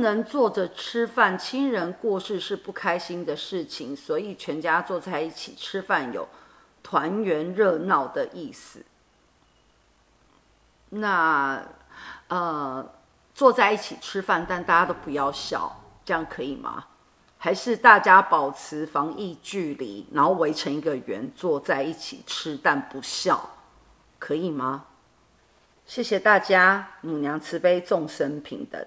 能坐着吃饭，亲人过世是不开心的事情，所以全家坐在一起吃饭有团圆热闹的意思。那呃，坐在一起吃饭，但大家都不要笑，这样可以吗？还是大家保持防疫距离，然后围成一个圆坐在一起吃，但不笑，可以吗？谢谢大家，母娘慈悲，众生平等。